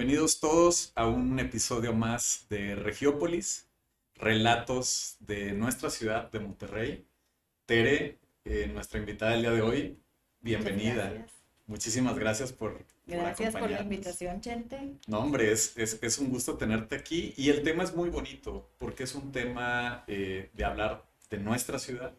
Bienvenidos todos a un episodio más de Regiópolis, relatos de nuestra ciudad de Monterrey. Tere, eh, nuestra invitada del día de hoy, bienvenida. Gracias. Muchísimas gracias por, Gracias por la invitación, Chente. No, hombre, es, es, es un gusto tenerte aquí y el tema es muy bonito porque es un tema eh, de hablar de nuestra ciudad.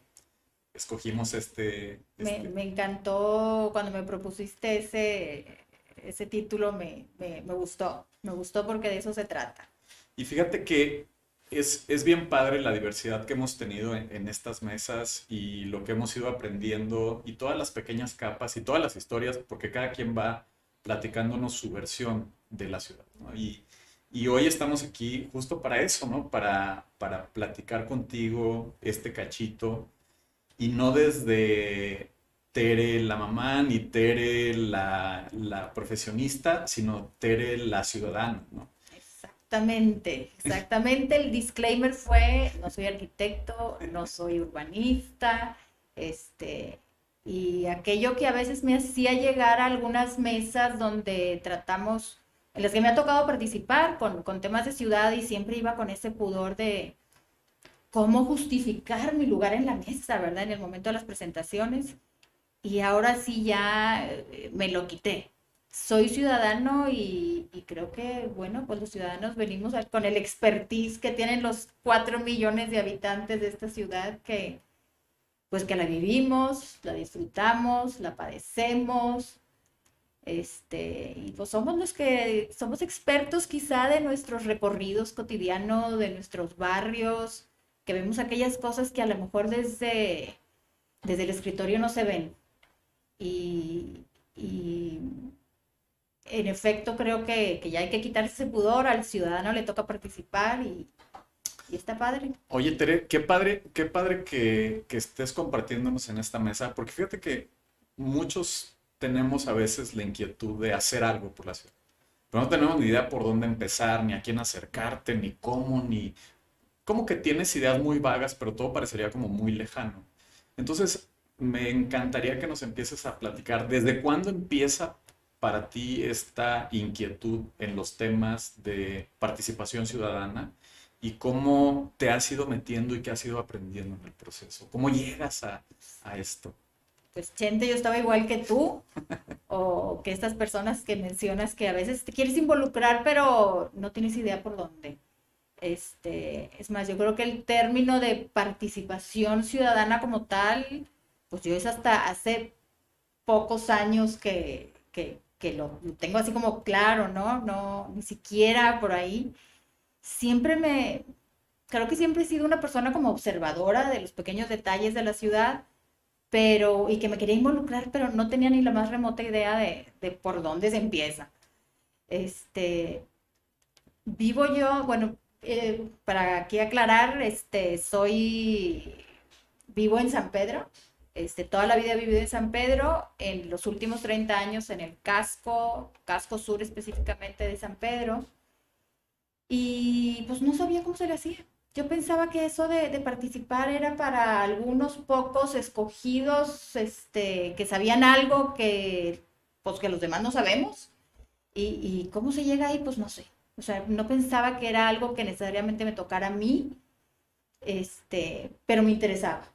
Escogimos este... Me, este- me encantó cuando me propusiste ese, ese título, me, me, gustó. Me gustó porque de eso se trata. Y fíjate que es, es bien padre la diversidad que hemos tenido en, en estas mesas y lo que hemos ido aprendiendo y todas las pequeñas capas y todas las historias, porque cada quien va platicándonos su versión de la ciudad. Y, y hoy estamos aquí justo para eso, ¿no? Para, para platicar contigo este cachito y no desde Tere la mamá ni Tere la, la profesionista, sino Tere la ciudadana, ¿no? Exactamente, exactamente. El disclaimer fue, no soy arquitecto, no soy urbanista, este, y aquello que a veces me hacía llegar a algunas mesas donde tratamos, en las que me ha tocado participar con, con temas de ciudad y siempre iba con ese pudor de cómo justificar mi lugar en la mesa, ¿verdad? En el momento de las presentaciones. Y ahora sí ya eh, me lo quité soy ciudadano y, creo que, bueno, pues los ciudadanos venimos a- con el expertise que tienen los cuatro millones de habitantes de esta ciudad que, pues que la vivimos, la disfrutamos, la padecemos, este, y pues somos los que somos expertos quizá de nuestros recorridos cotidianos, de nuestros barrios, que vemos aquellas cosas que a lo mejor desde, desde el escritorio no se ven. Y, y en efecto, creo que, que ya hay que quitarse ese pudor, al ciudadano le toca participar y, y está padre. Oye, Tere, qué padre, qué padre que, que estés compartiéndonos en esta mesa, porque fíjate que muchos tenemos a veces la inquietud de hacer algo por la ciudad, pero no tenemos ni idea por dónde empezar, ni a quién acercarte, ni cómo, ni... Como que tienes ideas muy vagas, pero todo parecería como muy lejano. Entonces, me encantaría que nos empieces a platicar desde cuándo empieza para ti esta inquietud en los temas de participación ciudadana y cómo te has ido metiendo y qué has ido aprendiendo en el proceso. ¿Cómo llegas a, a esto? Pues Chente, yo estaba igual que tú, o que estas personas que mencionas que a veces te quieres involucrar, pero no tienes idea por dónde. Este, es más, yo creo que el término de participación ciudadana como tal, pues yo es hasta hace pocos años que, que, lo tengo así como claro, ¿no? No, ni siquiera por ahí. Siempre me, creo que siempre he sido una persona como observadora de los pequeños detalles de la ciudad pero y que me quería involucrar, pero no tenía ni la más remota idea de, de por dónde se empieza. Este, vivo yo, bueno, eh, para aquí aclarar, este, soy, vivo en San Pedro, este, toda la vida he vivido en San Pedro, en los últimos 30 años en el casco, casco sur específicamente de San Pedro, y pues no sabía cómo se le hacía. Yo pensaba que eso de, participar era para algunos pocos escogidos, este, que sabían algo que, pues, que los demás no sabemos. Y, y cómo se llega ahí, pues no sé. O sea, no pensaba que era algo que necesariamente me tocara a mí, este, pero me interesaba.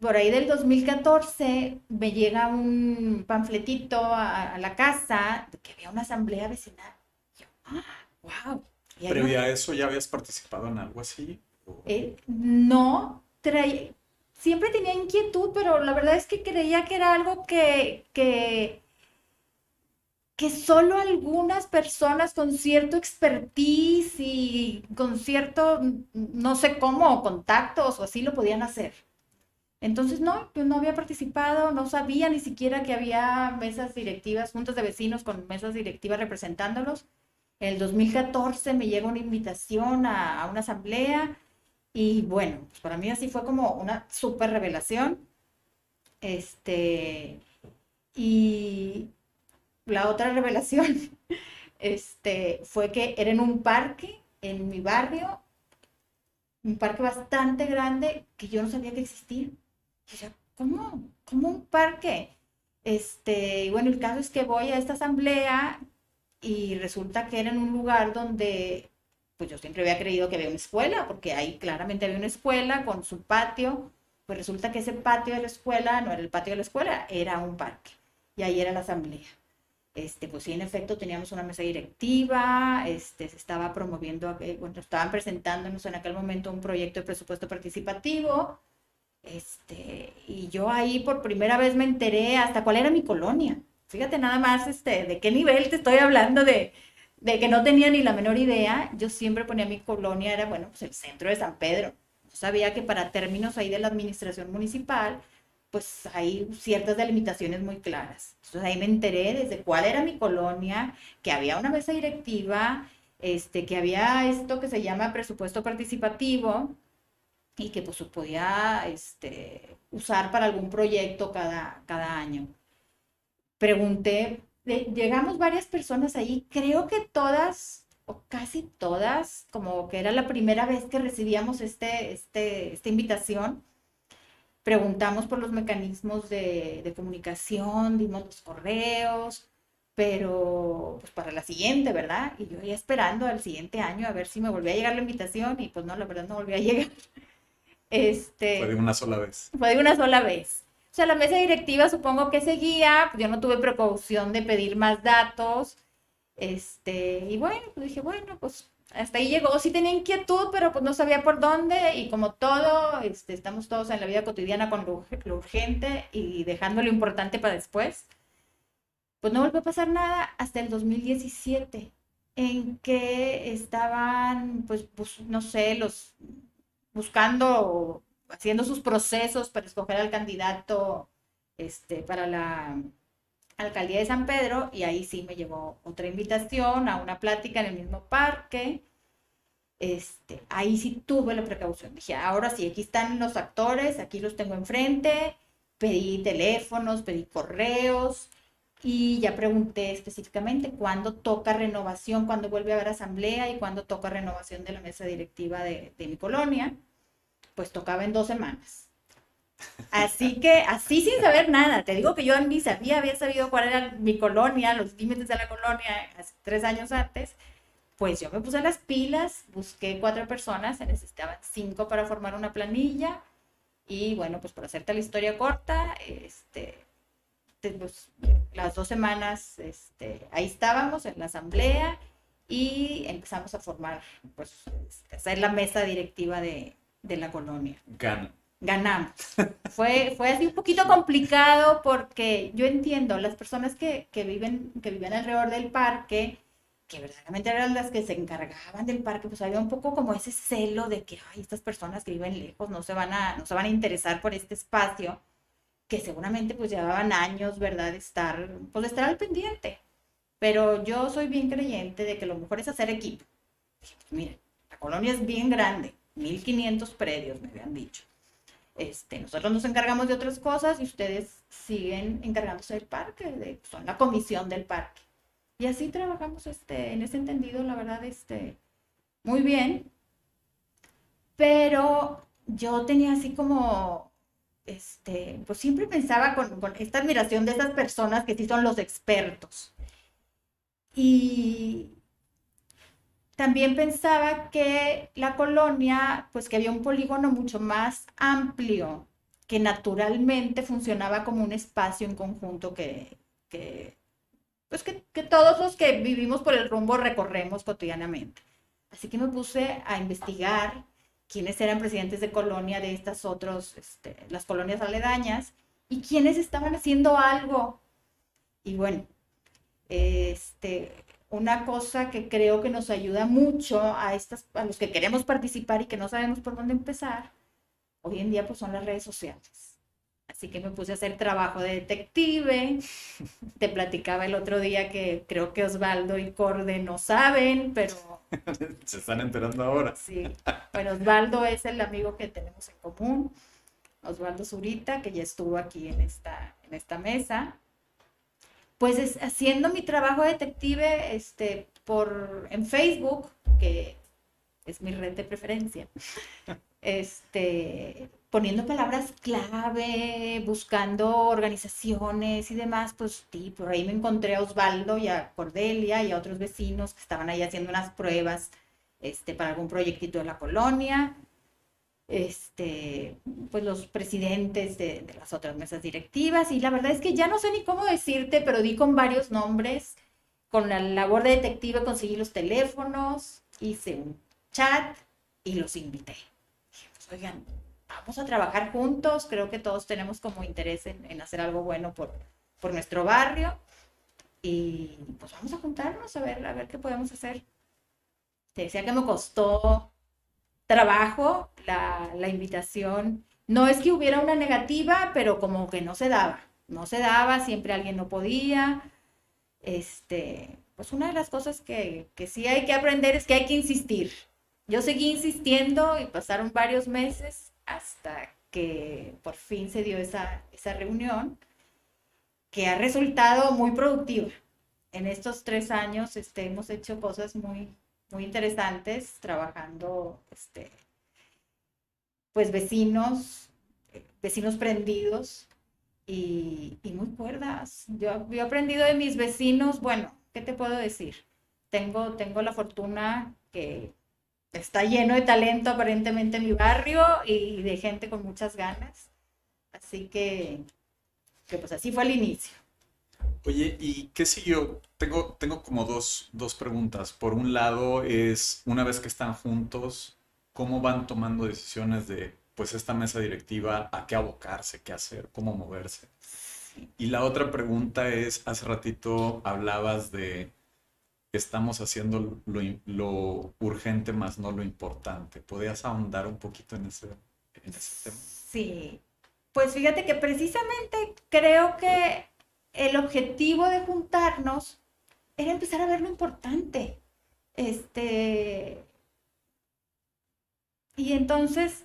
Por ahí del 2014 me llega un panfletito a, a la casa que había una asamblea vecinal. Yo, ah, wow. Y ¿Previa a eso ya habías participado en algo así? ¿O- eh, no, traía, siempre tenía inquietud, pero la verdad es que creía que era algo que, que, que solo algunas personas con cierto expertise y con cierto, no sé cómo, contactos o así lo podían hacer. Entonces, no, yo no había participado, no sabía ni siquiera que había mesas directivas, juntas de vecinos con mesas directivas representándolos. En el 2014 me llega una invitación a, una asamblea y bueno, pues para mí así fue como una súper revelación. Este, y la otra revelación este, fue que era en un parque en mi barrio, un parque bastante grande que yo no sabía que existía. Y yo, ¿cómo? ¿Cómo un parque? Este, y bueno, el caso es que voy a esta asamblea y resulta que era en un lugar donde, pues yo siempre había creído que había una escuela, porque ahí claramente había una escuela con su patio, pues resulta que ese patio de la escuela no era el patio de la escuela, era un parque. Y ahí era la asamblea. Este, pues sí, en efecto, teníamos una mesa directiva, este, se estaba promoviendo, eh, bueno, estaban presentándonos en aquel momento un proyecto de presupuesto participativo, este, y yo ahí por primera vez me enteré hasta cuál era mi colonia. Fíjate nada más, este, de qué nivel te estoy hablando de, de que no tenía ni la menor idea. Yo siempre ponía mi colonia, era, bueno, pues el centro de San Pedro. Yo sabía que para términos ahí de la administración municipal, pues hay ciertas delimitaciones muy claras. Entonces ahí me enteré desde cuál era mi colonia, que había una mesa directiva, este, que había esto que se llama presupuesto participativo y que pues podía este, usar para algún proyecto cada, cada año. Pregunté, llegamos varias personas ahí, creo que todas o casi todas, como que era la primera vez que recibíamos este, este, esta invitación, preguntamos por los mecanismos de, comunicación, dimos los correos, pero pues para la siguiente, ¿verdad? Y yo ya esperando al siguiente año a ver si me volvía a llegar la invitación y pues no, la verdad no volvió a llegar. Este, fue de una sola vez. Fue de una sola vez. O sea, la mesa directiva supongo que seguía, pues yo no tuve precaución de pedir más datos. Este, y bueno, pues dije, bueno, pues hasta ahí llegó, sí tenía inquietud, pero pues no sabía por dónde y como todo, este, estamos todos en la vida cotidiana con lo, urgente y dejando lo importante para después, pues no volvió a pasar nada hasta el 2017, en que estaban, pues, no sé, los buscando, haciendo sus procesos para escoger al candidato este, para la alcaldía de San Pedro y ahí sí me llevó otra invitación a una plática en el mismo parque. Este, ahí sí tuve la precaución. Dije, ahora sí, aquí están los actores, aquí los tengo enfrente. Pedí teléfonos, pedí correos y ya pregunté específicamente cuándo toca renovación, cuándo vuelve a haber asamblea y cuándo toca renovación de la mesa directiva de, mi colonia. Pues tocaba en dos semanas. Así que, así sin saber nada, te digo que yo ni sabía, había sabido cuál era mi colonia, los límites de la colonia, hace tres años antes, pues yo me puse las pilas, busqué cuatro personas, se necesitaban cinco para formar una planilla, y bueno, pues por hacerte la historia corta, este, pues, las dos semanas, este, ahí estábamos en la asamblea, y empezamos a formar, pues, este, hacer la mesa directiva de, de la colonia. Gana ganamos. Fue, fue así un poquito complicado porque yo entiendo, las personas que, que, viven, que viven alrededor del parque, que verdaderamente eran las que se encargaban del parque, pues había un poco como ese celo de que, ay, estas personas que viven lejos no se van a, no se van a interesar por este espacio, que seguramente pues llevaban años, ¿verdad?, estar, pues estar al pendiente. Pero yo soy bien creyente de que lo mejor es hacer equipo. Pues, miren, la colonia es bien grande, 1500 predios, me habían dicho este, nosotros nos encargamos de otras cosas y ustedes siguen encargándose del parque, de, son la comisión del parque. Y así trabajamos este, en ese entendido, la verdad, este, muy bien. Pero yo tenía así como, este, pues siempre pensaba con, esta admiración de esas personas que sí son los expertos. Y, también pensaba que la colonia, pues que había un polígono mucho más amplio, que naturalmente funcionaba como un espacio en conjunto que, pues que, todos los que vivimos por el rumbo recorremos cotidianamente. Así que me puse a investigar quiénes eran presidentes de colonia de estas otras, este, las colonias aledañas, y quiénes estaban haciendo algo. Y bueno, Este, una cosa que creo que nos ayuda mucho a, estas, a los que queremos participar y que no sabemos por dónde empezar, hoy en día pues son las redes sociales. Así que me puse a hacer trabajo de detective. Te platicaba el otro día que creo que Osvaldo y Corde no saben, pero... Se están enterando ahora. Sí. Bueno, Osvaldo es el amigo que tenemos en común. Osvaldo Zurita, que ya estuvo aquí en esta, en esta mesa. Pues es, haciendo mi trabajo de detective este, por, en Facebook, que es mi red de preferencia, este, poniendo palabras clave, buscando organizaciones y demás, pues sí, por ahí me encontré a Osvaldo y a Cordelia y a otros vecinos que estaban ahí haciendo unas pruebas este, para algún proyectito de la colonia. Este, pues los presidentes de, de las otras mesas directivas, y la verdad es que ya no sé ni cómo decirte, pero di con varios nombres. Con la labor de detective conseguí los teléfonos, hice un chat y los invité. Dijimos, oigan, vamos a trabajar juntos, creo que todos tenemos como interés en, hacer algo bueno por, por, nuestro barrio y pues vamos a juntarnos a ver, a ver qué podemos hacer. Te decía que me costó trabajo la, la invitación. No es que hubiera una negativa, pero como que no se daba, no se daba, siempre alguien no podía. Este, pues una de las cosas que, que sí hay que aprender es que hay que insistir. Yo seguí insistiendo y pasaron varios meses hasta que por fin se dio esa, esa reunión, que ha resultado muy productiva. En estos tres años este, hemos hecho cosas muy, muy interesantes, trabajando, este, pues vecinos, vecinos prendidos y, muy cuerdas. Yo, yo, he aprendido de mis vecinos, bueno, ¿qué te puedo decir? Tengo, tengo la fortuna que está lleno de talento aparentemente mi barrio y de gente con muchas ganas. Así que, que pues así fue al inicio. Oye, ¿y qué siguió? Tengo, tengo como dos, dos preguntas. Por un lado es, una vez que están juntos, ¿cómo van tomando decisiones de, pues, esta mesa directiva, a qué abocarse, qué hacer, cómo moverse? Y la otra pregunta es, hace ratito hablabas de estamos haciendo lo, urgente más no lo importante. ¿Podrías ahondar un poquito en ese, en ese tema? Sí, pues fíjate que precisamente creo que el objetivo de juntarnos era empezar a ver lo importante. Este. Y entonces,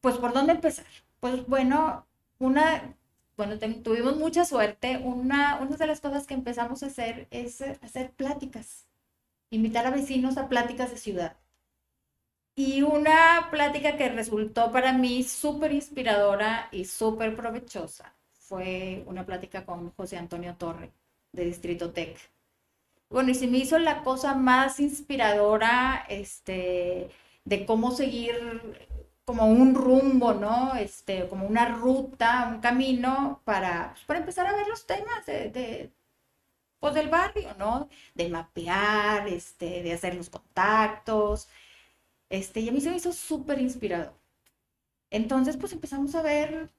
pues, ¿por dónde empezar? Pues bueno, una bueno, tuvimos mucha suerte. Una, una de las cosas que empezamos a hacer es eh, hacer pláticas, invitar a vecinos a pláticas de ciudad. Y una plática que resultó para mí súper inspiradora y súper provechosa fue una plática con José Antonio Torre, de Distrito Tech. Bueno, y se me hizo la cosa más inspiradora este, de cómo seguir como un rumbo, ¿no? Este, como una ruta, un camino para, pues, para empezar a ver los temas de, pues, del barrio, ¿no? De mapear, este, de hacer los contactos. Este, y a mí se me hizo súper inspirado. Entonces, pues empezamos a ver,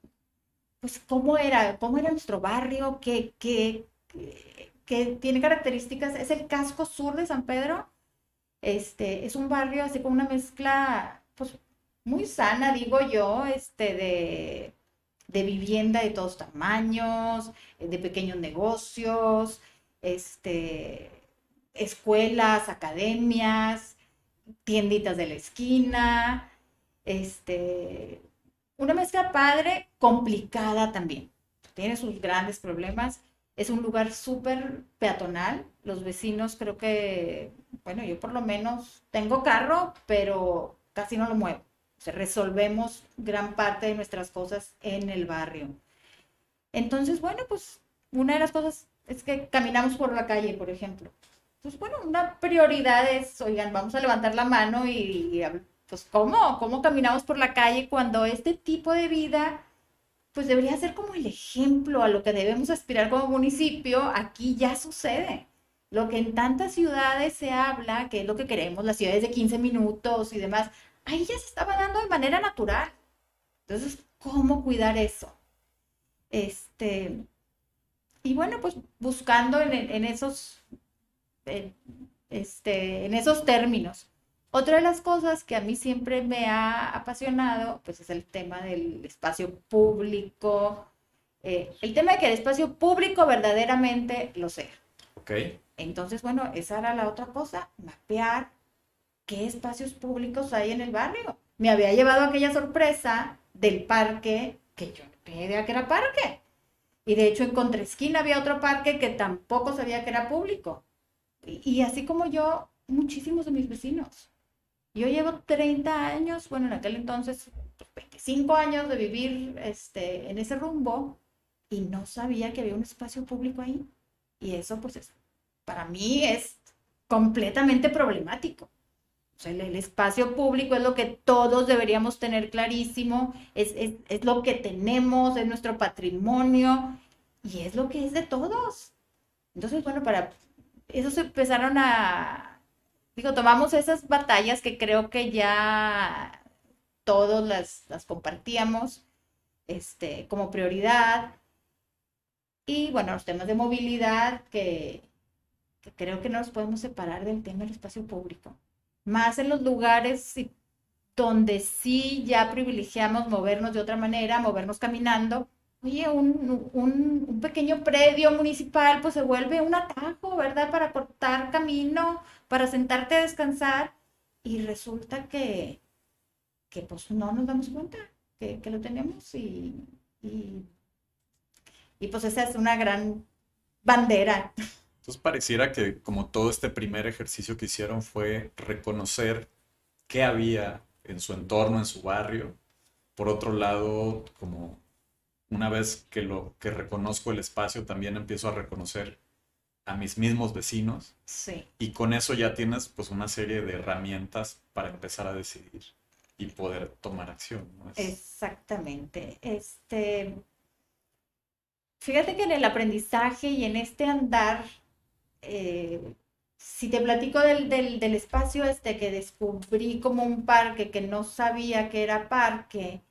pues, cómo era, cómo era nuestro barrio, qué, qué, qué, tiene características. Es el casco sur de San Pedro. Este, es un barrio así con una mezcla, pues, muy sana, digo yo, este, de, de vivienda de todos tamaños, de pequeños negocios, este, escuelas, academias, tienditas de la esquina, este, una mezcla padre, complicada también. Tiene sus grandes problemas. Es un lugar súper peatonal. Los vecinos creo que, bueno, yo por lo menos tengo carro, pero casi no lo muevo resolvemos gran parte de nuestras cosas en el barrio. Entonces, bueno, pues una de las cosas es que caminamos por la calle, por ejemplo. Pues bueno, una prioridad es, oigan, vamos a levantar la mano y, pues ¿cómo? ¿Cómo caminamos por la calle cuando este tipo de vida pues debería ser como el ejemplo a lo que debemos aspirar como municipio, aquí ya sucede. Lo que en tantas ciudades se habla, que es lo que queremos, las ciudades de 15 minutos y demás, ahí ya se estaba dando de manera natural. Entonces, ¿cómo cuidar eso? Este, y bueno, pues buscando en, esos, este, en esos términos. Otra de las cosas que a mí siempre me ha apasionado, pues es el tema del espacio público, eh, el tema de que el espacio público verdaderamente lo sea. Ok. Entonces, bueno, esa era la otra cosa, mapear qué espacios públicos hay en el barrio. Me había llevado aquella sorpresa del parque, que yo no tenía idea que era parque. Y de hecho en Contraesquina había otro parque que tampoco sabía que era público. y así como yo, muchísimos de mis vecinos. Yo llevo 30 años, bueno, en aquel entonces, 25 pues, años de vivir este, en ese rumbo y no sabía que había un espacio público ahí. Y eso, pues, es, para mí es completamente problemático. O sea, el, espacio público es lo que todos deberíamos tener clarísimo, es, es, es lo que tenemos, es nuestro patrimonio y es lo que es de todos. Entonces, bueno, para eso se empezaron a, digo, tomamos esas batallas que creo que ya todos las, las compartíamos este, como prioridad. Y bueno, los temas de movilidad que, que creo que no nos podemos separar del tema del espacio público. Más en los lugares donde sí ya privilegiamos movernos de otra manera, movernos caminando, Oye, un, un, pequeño predio municipal pues se vuelve un atajo, ¿verdad? Para cortar camino, para sentarte a descansar y resulta que, que pues no nos damos cuenta que, lo tenemos y, y, y pues esa es una gran bandera. Entonces pareciera que como todo este primer ejercicio que hicieron fue reconocer qué había en su entorno, en su barrio. Por otro lado, como una vez que lo que reconozco el espacio, también empiezo a reconocer a mis mismos vecinos. Sí. Y con eso ya tienes pues una serie de herramientas para empezar a decidir y poder tomar acción. Exactamente. Este, fíjate que en el aprendizaje y en este andar, eh, si te platico del, del, espacio este que descubrí como un parque que no sabía que era parque,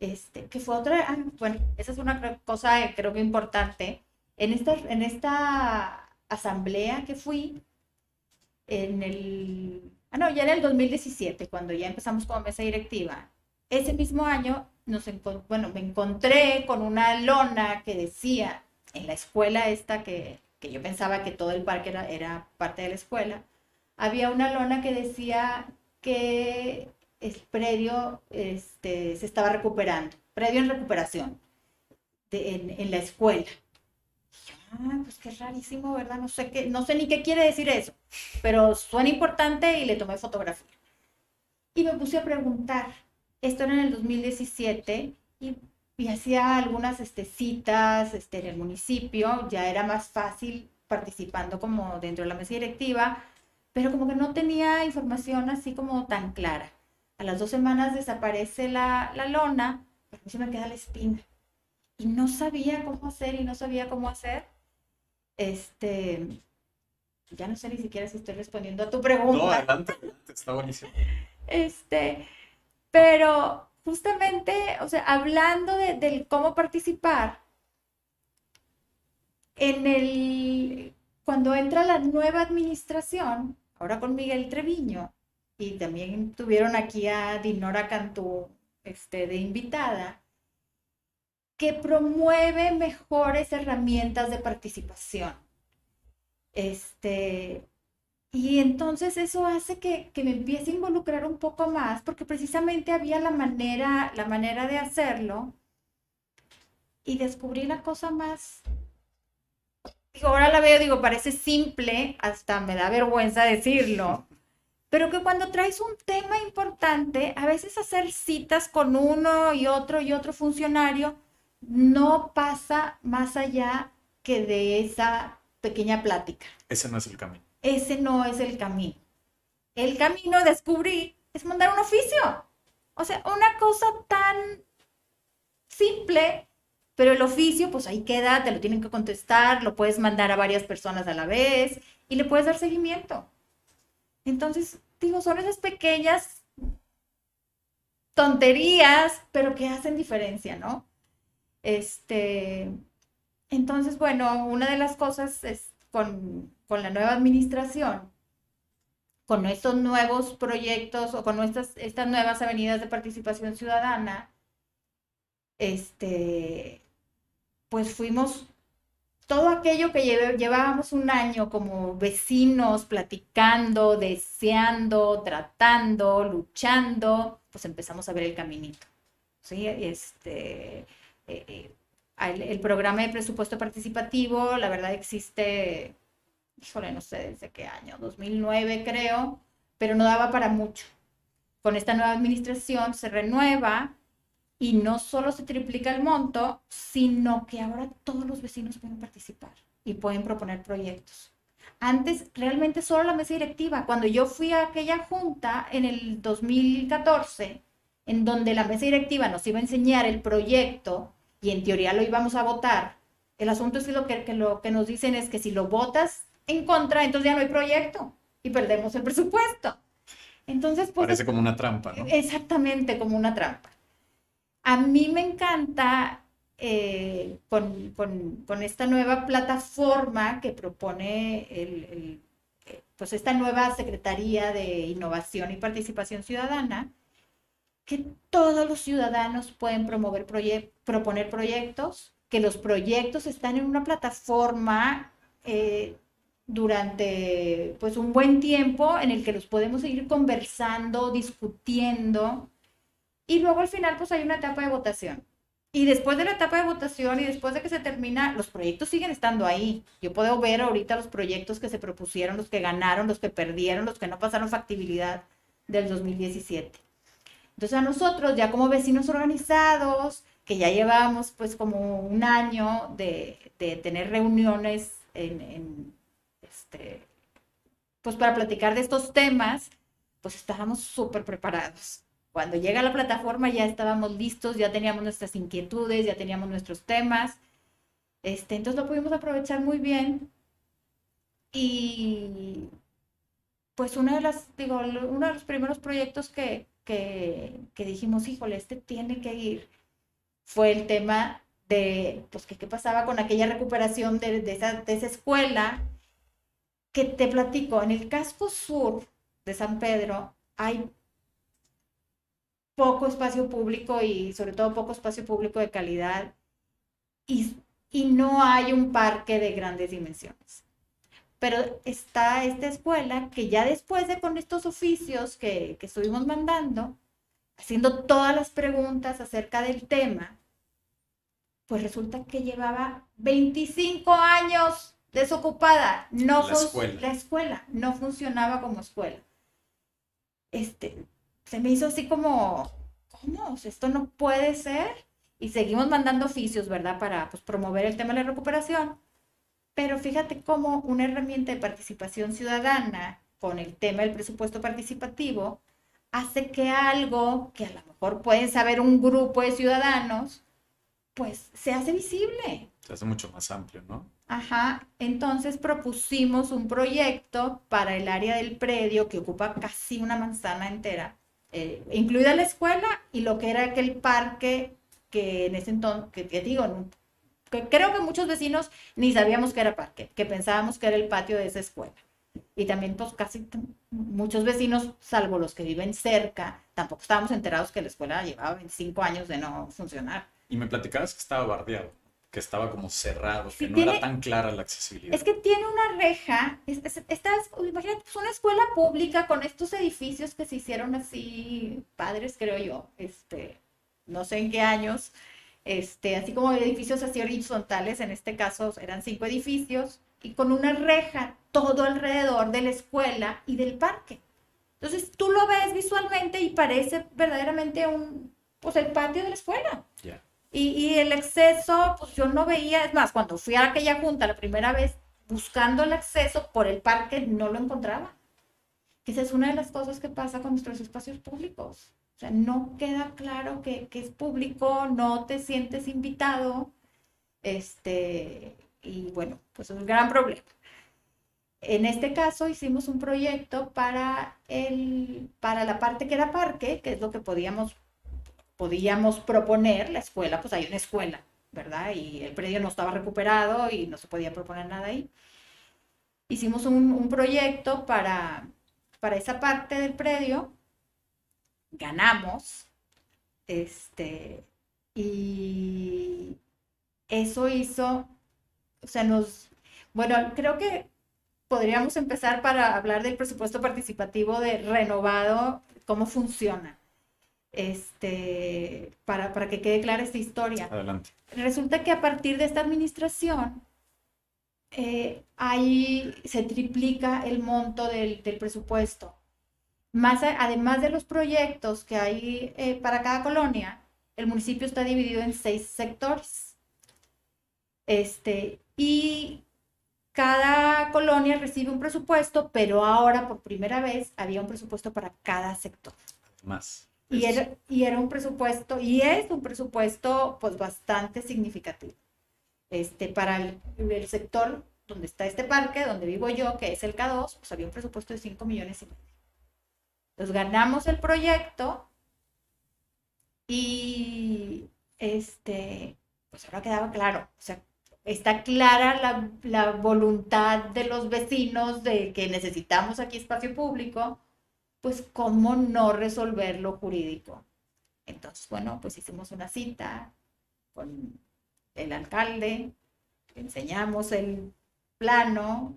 este, que fue otra, ah, bueno, esa es una cosa eh, creo que importante. En esta, en esta asamblea que fui, en el, ah, no, ya en el 2017, cuando ya empezamos como mesa directiva, ese mismo año nos bueno, me encontré con una lona que decía, en la escuela esta que, que yo pensaba que todo el parque era, era parte de la escuela, había una lona que decía que el predio este, se estaba recuperando, predio en recuperación en, la escuela. ah, pues qué rarísimo, ¿verdad? No sé, qué, no sé ni qué quiere decir eso, pero suena importante y le tomé fotografía. Y me puse a preguntar, esto era en el 2017 y, y hacía algunas este, citas este, en el municipio, ya era más fácil participando como dentro de la mesa directiva, pero como que no tenía información así como tan clara. A las dos semanas desaparece la, lona, pero a mí se me queda la espina. Y no sabía cómo hacer y no sabía cómo hacer. Este, ya no sé ni siquiera si estoy respondiendo a tu pregunta. No, adelante, está buenísimo. Este, pero justamente, o sea, hablando de, del cómo participar, en el, cuando entra la nueva administración, ahora con Miguel Treviño, y también tuvieron aquí a Dinora Cantú este, de invitada, que promueve mejores herramientas de participación. Este, y entonces eso hace que, que, me empiece a involucrar un poco más, porque precisamente había la manera, la manera de hacerlo, y descubrí la cosa más... Digo, ahora la veo, digo, parece simple, hasta me da vergüenza decirlo, pero que cuando traes un tema importante, a veces hacer citas con uno y otro y otro funcionario no pasa más allá que de esa pequeña plática. Ese no es el camino. Ese no es el camino. El camino, descubrí, es mandar un oficio. O sea, una cosa tan simple, pero el oficio, pues ahí queda, te lo tienen que contestar, lo puedes mandar a varias personas a la vez y le puedes dar seguimiento. Entonces, digo, son esas pequeñas tonterías, pero que hacen diferencia, ¿no? Este, Entonces, bueno, una de las cosas es con, con la nueva administración, con estos nuevos proyectos o con estas, estas nuevas avenidas de participación ciudadana, este, pues fuimos todo aquello que llevábamos un año como vecinos platicando, deseando, tratando, luchando, pues empezamos a ver el caminito. ¿sí? Este, eh, eh, el, programa de presupuesto participativo, la verdad existe, híjole, no sé desde qué año, 2009 creo, pero no daba para mucho. Con esta nueva administración se renueva y no solo se triplica el monto, sino que ahora todos los vecinos pueden participar y pueden proponer proyectos. Antes realmente solo la mesa directiva. Cuando yo fui a aquella junta en el 2014, en donde la mesa directiva nos iba a enseñar el proyecto y en teoría lo íbamos a votar, el asunto es que lo que, lo que nos dicen es que si lo votas en contra, entonces ya no hay proyecto y perdemos el presupuesto. Entonces, pues... Parece como una trampa, ¿no? Exactamente, como una trampa. A mí me encanta eh, con, esta nueva plataforma que propone el, pues esta nueva Secretaría de Innovación y Participación Ciudadana, que todos los ciudadanos pueden promover proponer proyectos, que los proyectos están en una plataforma eh, durante pues un buen tiempo en el que los podemos seguir conversando, discutiendo y luego al final pues hay una etapa de votación. Y después de la etapa de votación y después de que se termina, los proyectos siguen estando ahí. Yo puedo ver ahorita los proyectos que se propusieron, los que ganaron, los que perdieron, los que no pasaron factibilidad del 2017. Entonces a nosotros, ya como vecinos organizados, que ya llevamos pues como un año de, tener reuniones en, este, pues para platicar de estos temas, pues estábamos súper preparados. Cuando llega la plataforma ya estábamos listos, ya teníamos nuestras inquietudes, ya teníamos nuestros temas. Este, entonces lo pudimos aprovechar muy bien. Y pues uno de, las, digo, uno de los primeros proyectos que, que, dijimos, híjole, este tiene que ir, fue el tema de, pues, que, qué pasaba con aquella recuperación de, de, esa, de esa escuela, que te platico, en el casco sur de San Pedro hay poco espacio público y sobre todo poco espacio público de calidad y, y no hay un parque de grandes dimensiones. Pero está esta escuela que ya después de con estos oficios que, que estuvimos mandando, haciendo todas las preguntas acerca del tema, pues resulta que llevaba 25 años desocupada. No la escuela. la escuela no funcionaba como escuela. Este, se me hizo así como, ¿cómo? Esto no puede ser. Y seguimos mandando oficios, ¿verdad? Para pues, promover el tema de la recuperación. Pero fíjate cómo una herramienta de participación ciudadana con el tema del presupuesto participativo hace que algo que a lo mejor pueden saber un grupo de ciudadanos, pues se hace visible. Se hace mucho más amplio, ¿no? Ajá, entonces propusimos un proyecto para el área del predio que ocupa casi una manzana entera, eh, incluida la escuela y lo que era aquel parque que en ese entonces, que, que digo, que creo que muchos vecinos ni sabíamos que era parque, que pensábamos que era el patio de esa escuela. Y también, pues casi muchos vecinos, salvo los que viven cerca, tampoco estábamos enterados que la escuela llevaba 25 años de no funcionar. Y me platicabas que estaba bardeado, que estaba como cerrado, que no era tan clara la accesibilidad. Es que tiene una reja, esta imagínate, es una escuela pública con estos edificios que se hicieron así, padres creo yo, este, no sé en qué años, este, así como edificios así horizontales, en este caso eran cinco edificios, y con una reja todo alrededor de la escuela y del parque. Entonces tú lo ves visualmente y parece verdaderamente un, pues el patio de la escuela. Y, el acceso, pues yo no veía, es más, cuando fui a aquella junta la primera vez buscando el acceso por el parque, no lo encontraba. Esa es una de las cosas que pasa con nuestros espacios públicos. O sea, no queda claro que, es público, no te sientes invitado. Este, y bueno, pues es un gran problema. En este caso hicimos un proyecto para, el, para la parte que era parque, que es lo que podíamos, podíamos proponer, la escuela, pues hay una escuela ¿verdad? Y el predio no estaba recuperado y no se podía proponer nada ahí. Hicimos un, proyecto para, para esa parte del predio, ganamos, este, y eso hizo, o sea, nos, bueno, creo que podríamos empezar para hablar del presupuesto participativo de renovado, cómo funciona. Este, para, para que quede clara esta historia. Adelante. Resulta que a partir de esta administración, eh, ahí se triplica el monto del, del presupuesto. Más a- además de los proyectos que hay eh, para cada colonia, el municipio está dividido en seis sectores. Este, y cada colonia recibe un presupuesto, pero ahora por primera vez había un presupuesto para cada sector. Más. Y Es- era, y era un presupuesto, y es un presupuesto pues bastante significativo. Este, para el, el sector donde está este parque, donde vivo yo, que es el K2, pues había un presupuesto de 5 millones y medio. Entonces ganamos el proyecto y este, pues ahora quedaba claro, o sea, está clara la, la voluntad de los vecinos de que necesitamos aquí espacio público, pues cómo no resolver lo jurídico. Entonces, bueno, pues hicimos una cita con el alcalde, enseñamos el plano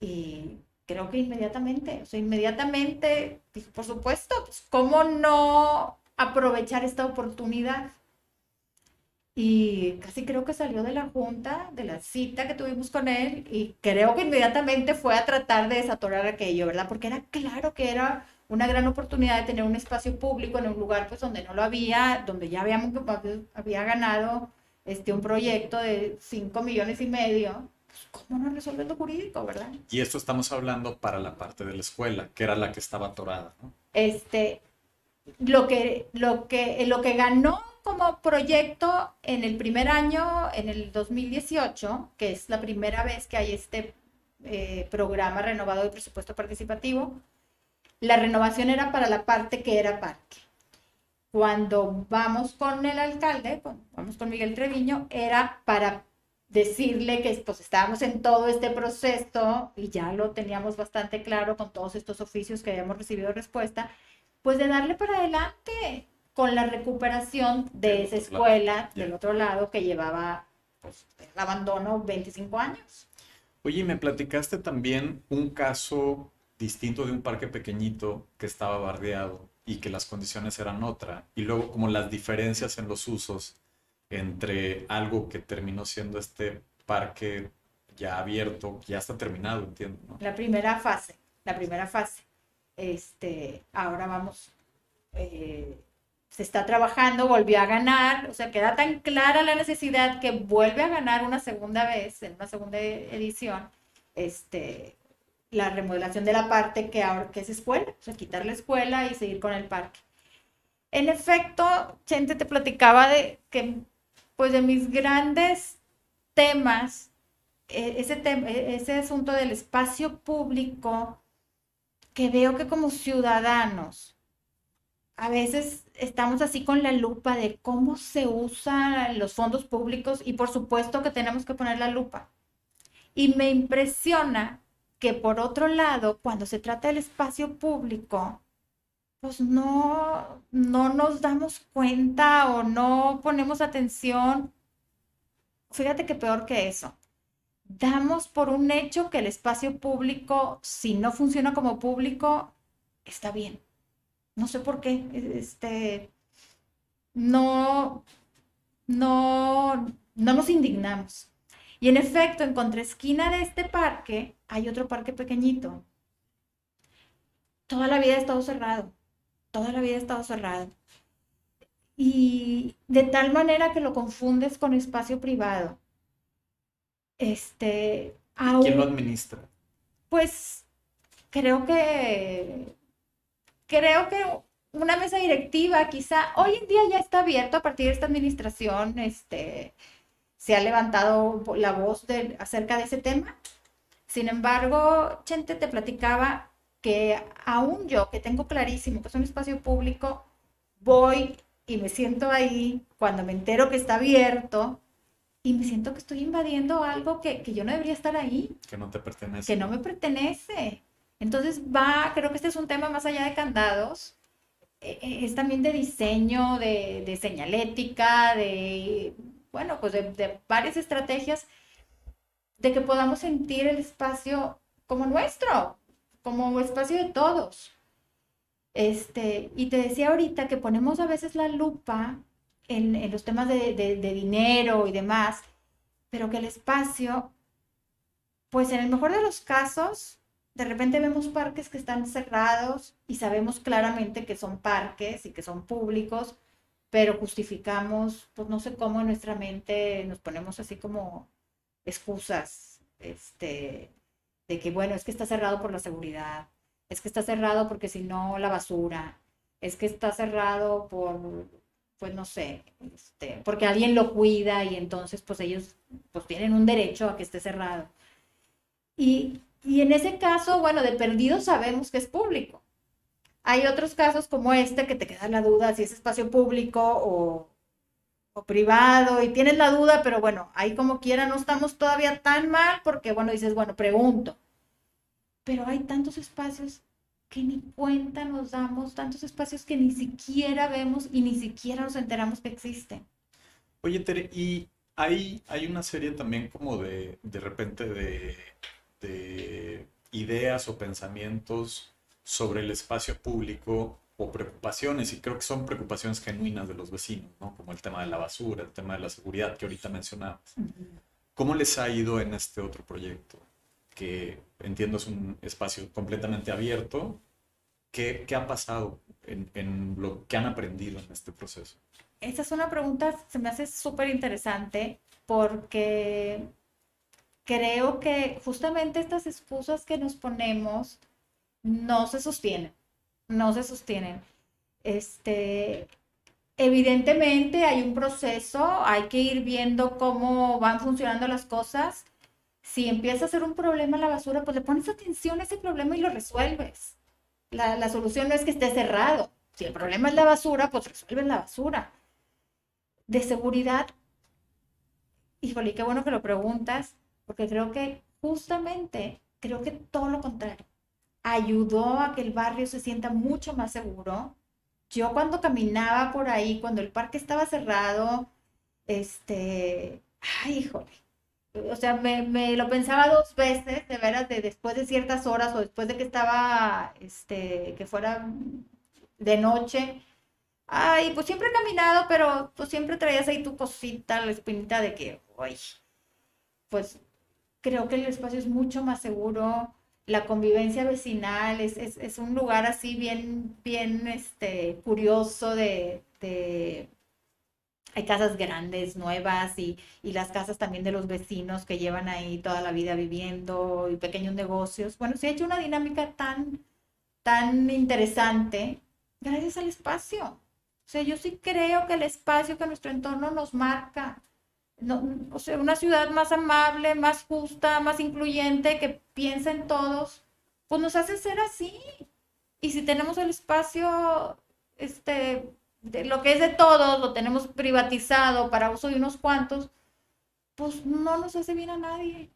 y creo que inmediatamente, o sea, inmediatamente, dijo, por supuesto, pues cómo no aprovechar esta oportunidad. Y casi creo que salió de la junta, de la cita que tuvimos con él, y creo que inmediatamente fue a tratar de desatorar aquello, ¿verdad? Porque era claro que era una gran oportunidad de tener un espacio público en un lugar pues donde no lo había, donde ya habíamos había ganado este un proyecto de 5 millones y medio. Pues, ¿Cómo no resolver lo jurídico, verdad? Y esto estamos hablando para la parte de la escuela, que era la que estaba atorada, ¿no? Este, lo que, lo que, lo que ganó como proyecto en el primer año, en el 2018, que es la primera vez que hay este eh, programa renovado de presupuesto participativo, la renovación era para la parte que era parque. Cuando vamos con el alcalde, con- vamos con Miguel Treviño, era para decirle que pues estábamos en todo este proceso y ya lo teníamos bastante claro con todos estos oficios que habíamos recibido respuesta, pues de darle para adelante con la recuperación de Del esa lado. escuela del otro lado que llevaba pues, el abandono 25 años. Oye, me platicaste también un caso distinto de un parque pequeñito que estaba bardeado y que las condiciones eran otra, y luego como las diferencias en los usos entre algo que terminó siendo este parque ya abierto, ya está terminado, entiendo. La primera fase, la primera fase. Este, ahora vamos, eh, se está trabajando, volvió a ganar, o sea, queda tan clara la necesidad que vuelve a ganar una segunda vez, en una segunda edición, este, la remodelación de la parte que ahora es escuela, o sea, quitar la escuela y seguir con el parque. En efecto, Chente te platicaba de que, pues, de mis grandes temas eh, ese, tem- eh, ese asunto del espacio público, que veo que como ciudadanos, a veces estamos así con la lupa de cómo se usan los fondos públicos y por supuesto que tenemos que poner la lupa. Y me impresiona que por otro lado, cuando se trata del espacio público, pues no, no nos damos cuenta o no ponemos atención. Fíjate que peor que eso damos por un hecho que el espacio público, si no funciona como público, está bien. No sé por qué. Este, no, no, no nos indignamos. Y en efecto, en contraesquina de este parque hay otro parque pequeñito. Toda la vida ha estado cerrado. Toda la vida ha estado cerrado. Y de tal manera que lo confundes con espacio privado. Este, ¿Quién lo administra? pues creo que creo que una mesa directiva quizá hoy en día ya está abierto a partir de esta administración, este se ha levantado la voz de- acerca de ese tema. Sin embargo, Chente te platicaba que aún yo, que tengo clarísimo que es un espacio público, voy y me siento ahí cuando me entero que está abierto y me siento que estoy invadiendo algo que, que yo no debería estar ahí. Que no te pertenece. Que no me pertenece. Entonces va, creo que este es un tema más allá de candados, e, e, es también de diseño, de, de señalética, de, bueno, pues de, de, varias estrategias de que podamos sentir el espacio como nuestro, como espacio de todos. Este, y te decía ahorita que ponemos a veces la lupa en, los temas de, de, de dinero y demás, pero que el espacio, pues en el mejor de los casos, de repente vemos parques que están cerrados y sabemos claramente que son parques y que son públicos, pero justificamos, pues no sé cómo en nuestra mente nos ponemos así como excusas, este, de que bueno, es que está cerrado por la seguridad, es que está cerrado porque si no la basura, es que está cerrado por, pues no sé, este, porque alguien lo cuida y entonces pues ellos pues tienen un derecho a que esté cerrado. Y y en ese caso, bueno, de perdido sabemos que es público. Hay otros casos como este que te queda la duda si es espacio público o, o, privado y tienes la duda, pero bueno, ahí como quiera no estamos todavía tan mal porque, bueno, dices, bueno, pregunto. Pero hay tantos espacios que ni cuenta nos damos, tantos espacios que ni siquiera vemos y ni siquiera nos enteramos que existen. Oye, Tere, y hay, hay una serie también como de, de repente de de ideas o pensamientos sobre el espacio público o preocupaciones, y creo que son preocupaciones genuinas de los vecinos, ¿no? como el tema de la basura, el tema de la seguridad que ahorita mencionabas. ¿Cómo les ha ido en este otro proyecto? Que entiendo es un espacio completamente abierto. ¿Qué, qué ha pasado en, en, lo que han aprendido en este proceso? Esa es una pregunta, se me hace súper interesante porque creo que justamente estas excusas que nos ponemos no se sostienen, no se sostienen. Este, evidentemente hay un proceso, hay que ir viendo cómo van funcionando las cosas. Si empieza a ser un problema la basura, pues le pones atención a ese problema y lo resuelves. La, la solución no es que esté cerrado. Si el problema es la basura, pues resuelves la basura. De seguridad, híjole, qué bueno que lo preguntas porque creo que justamente, creo que todo lo contrario, ayudó a que el barrio se sienta mucho más seguro. Yo cuando caminaba por ahí, cuando el parque estaba cerrado, este, ay, híjole, o sea, me, me, lo pensaba dos veces, de veras, de después de ciertas horas o después de que estaba, este, que fuera de noche. Ay, pues siempre he caminado, pero pues siempre traías ahí tu cosita, la espinita de que, uy, pues creo que el espacio es mucho más seguro, la convivencia vecinal es, es, es un lugar así bien, bien este, curioso de, de, Hay casas grandes, nuevas y, y, las casas también de los vecinos que llevan ahí toda la vida viviendo y pequeños negocios. Bueno, se ha hecho una dinámica tan, tan interesante gracias al espacio. O sea, yo sí creo que el espacio que nuestro entorno nos marca no, o sea, una ciudad más amable, más justa, más incluyente, que piensa en todos, pues nos hace ser así. Y si tenemos el espacio, este, de lo que es de todos, lo tenemos privatizado para uso de unos cuantos, pues no nos hace bien a nadie.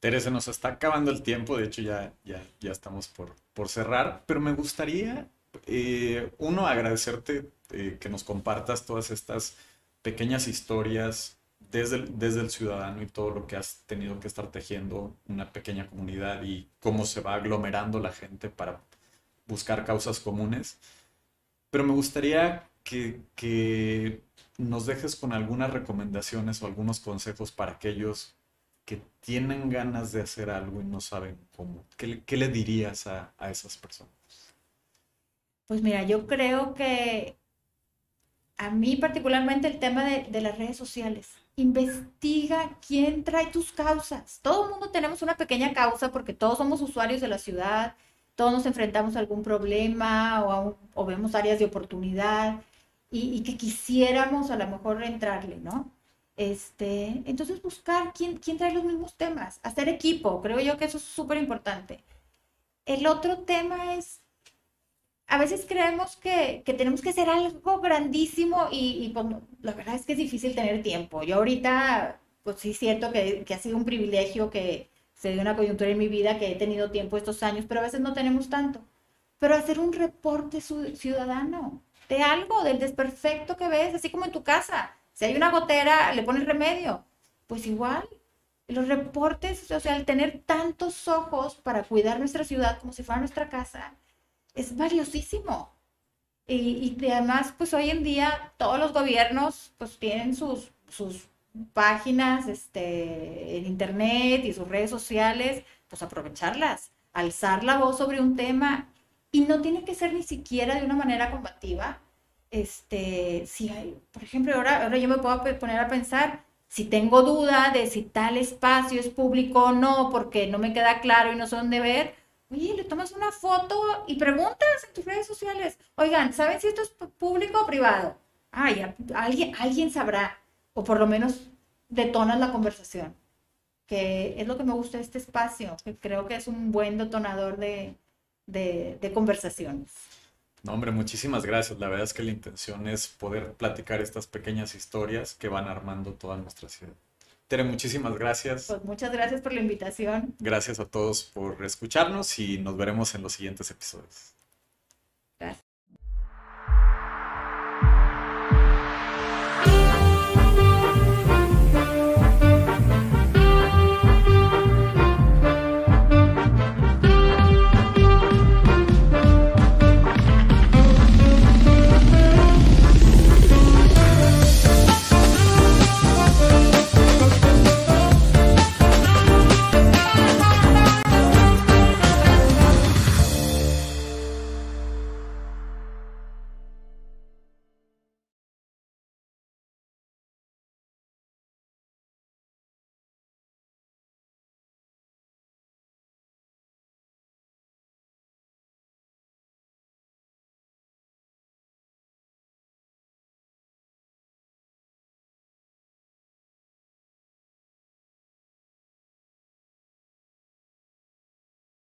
Teresa, nos está acabando el tiempo, de hecho ya, ya, ya estamos por, por cerrar, pero me gustaría, eh, uno, agradecerte eh, que nos compartas todas estas pequeñas historias desde el, desde el ciudadano y todo lo que has tenido que estar tejiendo una pequeña comunidad y cómo se va aglomerando la gente para buscar causas comunes. Pero me gustaría que, que nos dejes con algunas recomendaciones o algunos consejos para aquellos que tienen ganas de hacer algo y no saben cómo. ¿Qué, qué le dirías a, a, esas personas? Pues mira, yo creo que a mí particularmente el tema de, de las redes sociales investiga quién trae tus causas. Todo el mundo tenemos una pequeña causa porque todos somos usuarios de la ciudad, todos nos enfrentamos a algún problema o, vemos áreas de oportunidad y, y, que quisiéramos a lo mejor entrarle, ¿no? Este, entonces buscar quién, quién trae los mismos temas, hacer equipo, creo yo que eso es súper importante. El otro tema es a veces creemos que, que tenemos que hacer algo grandísimo y, y pues, la verdad es que es difícil tener tiempo. Yo ahorita, pues sí es cierto que, que ha sido un privilegio que se dio una coyuntura en mi vida que he tenido tiempo estos años, pero a veces no tenemos tanto. Pero hacer un reporte ciudadano de algo, del desperfecto que ves, así como en tu casa. Si hay una gotera, le pones remedio. Pues igual, los reportes, o sea, el tener tantos ojos para cuidar nuestra ciudad como si fuera nuestra casa, es valiosísimo. Y, y además, pues hoy en día todos los gobiernos pues tienen sus, sus páginas este, en internet y sus redes sociales, pues aprovecharlas, alzar la voz sobre un tema y no tiene que ser ni siquiera de una manera combativa. Este, si hay, por ejemplo, ahora, ahora yo me puedo poner a pensar, si tengo duda de si tal espacio es público o no, porque no me queda claro y no sé dónde ver, oye, le tomas una foto y preguntas en tus redes sociales, oigan, ¿saben si esto es público o privado? Ya, alguien, alguien sabrá, o por lo menos detonas la conversación, que es lo que me gusta de este espacio, que creo que es un buen detonador de, de, conversaciones. No, hombre, muchísimas gracias. La verdad es que la intención es poder platicar estas pequeñas historias que van armando toda nuestra ciudad. Tere, muchísimas gracias. Pues muchas gracias por la invitación. Gracias a todos por escucharnos y nos veremos en los siguientes episodios.